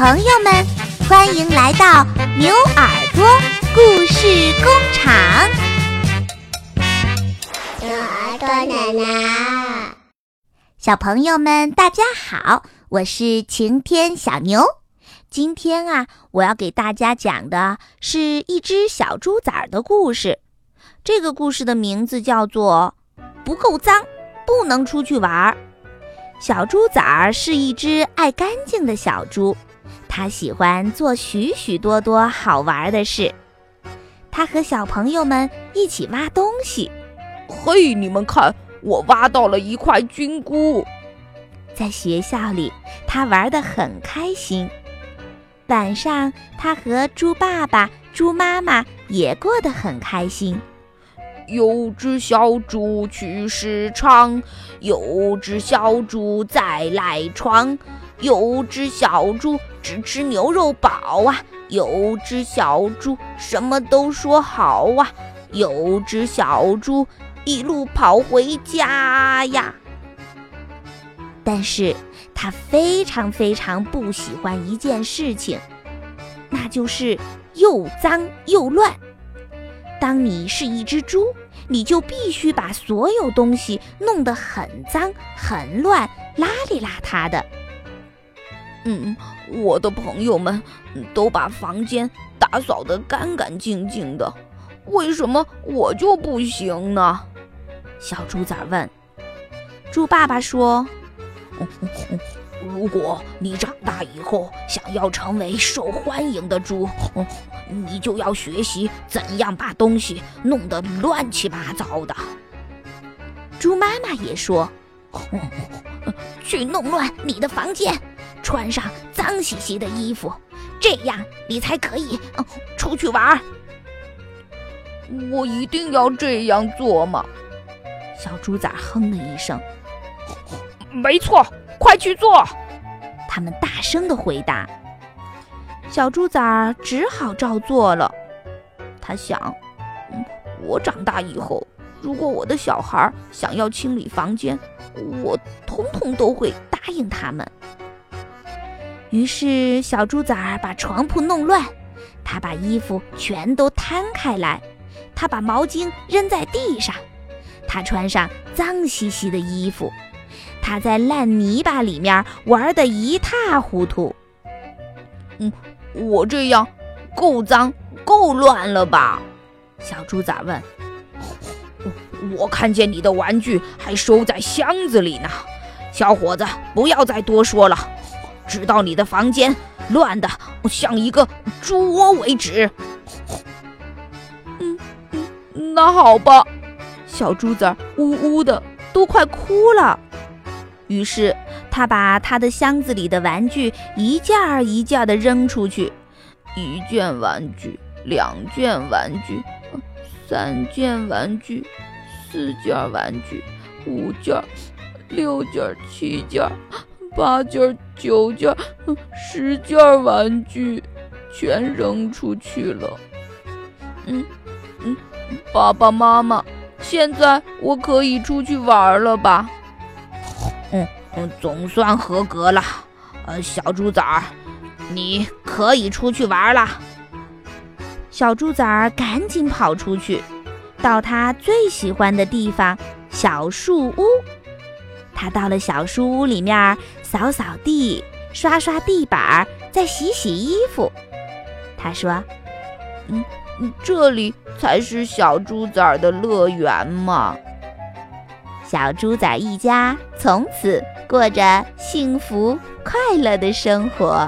朋友们，欢迎来到牛耳朵故事工厂。牛耳朵奶奶，小朋友们，大家好，我是晴天小牛。今天啊，我要给大家讲的是一只小猪崽儿的故事。这个故事的名字叫做《不够脏，不能出去玩儿》。小猪崽儿是一只爱干净的小猪。他喜欢做许许多多好玩的事。他和小朋友们一起挖东西。嘿，你们看，我挖到了一块菌菇。在学校里，他玩得很开心。晚上，他和猪爸爸、猪妈妈也过得很开心。有只小猪去市场，有只小猪在赖床。有只小猪只吃牛肉饱啊，有只小猪什么都说好啊，有只小猪一路跑回家呀。但是它非常非常不喜欢一件事情，那就是又脏又乱。当你是一只猪，你就必须把所有东西弄得很脏、很乱、邋里邋遢的。嗯，我的朋友们都把房间打扫得干干净净的，为什么我就不行呢？小猪崽问。猪爸爸说：“如果你长大以后想要成为受欢迎的猪，你就要学习怎样把东西弄得乱七八糟的。”猪妈妈也说：“去弄乱你的房间。”穿上脏兮兮的衣服，这样你才可以出去玩。我一定要这样做吗？小猪崽哼了一声。没错，快去做！他们大声的回答。小猪崽只好照做了。他想，我长大以后，如果我的小孩想要清理房间，我通通都会答应他们。于是，小猪崽儿把床铺弄乱，他把衣服全都摊开来，他把毛巾扔在地上，他穿上脏兮兮的衣服，他在烂泥巴里面玩得一塌糊涂。嗯，我这样够脏够乱了吧？小猪崽问。我看见你的玩具还收在箱子里呢，小伙子，不要再多说了。直到你的房间乱的像一个猪窝为止。嗯嗯，那好吧，小猪崽呜呜的都快哭了。于是他把他的箱子里的玩具一件儿一件的扔出去，一件玩具，两件玩具，三件玩具，四件玩具，五件，六件，七件。八件、九件、十件玩具全扔出去了。嗯嗯，爸爸妈妈，现在我可以出去玩了吧？嗯嗯，总算合格了。呃，小猪崽儿，你可以出去玩了。小猪崽儿赶紧跑出去，到他最喜欢的地方——小树屋。他到了小书屋里面，扫扫地，刷刷地板，再洗洗衣服。他说：“嗯，这里才是小猪仔的乐园嘛。”小猪仔一家从此过着幸福快乐的生活。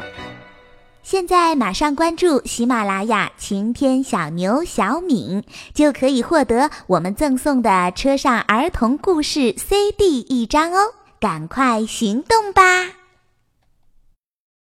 现在马上关注喜马拉雅晴天小牛小敏，就可以获得我们赠送的车上儿童故事 CD 一张哦！赶快行动吧！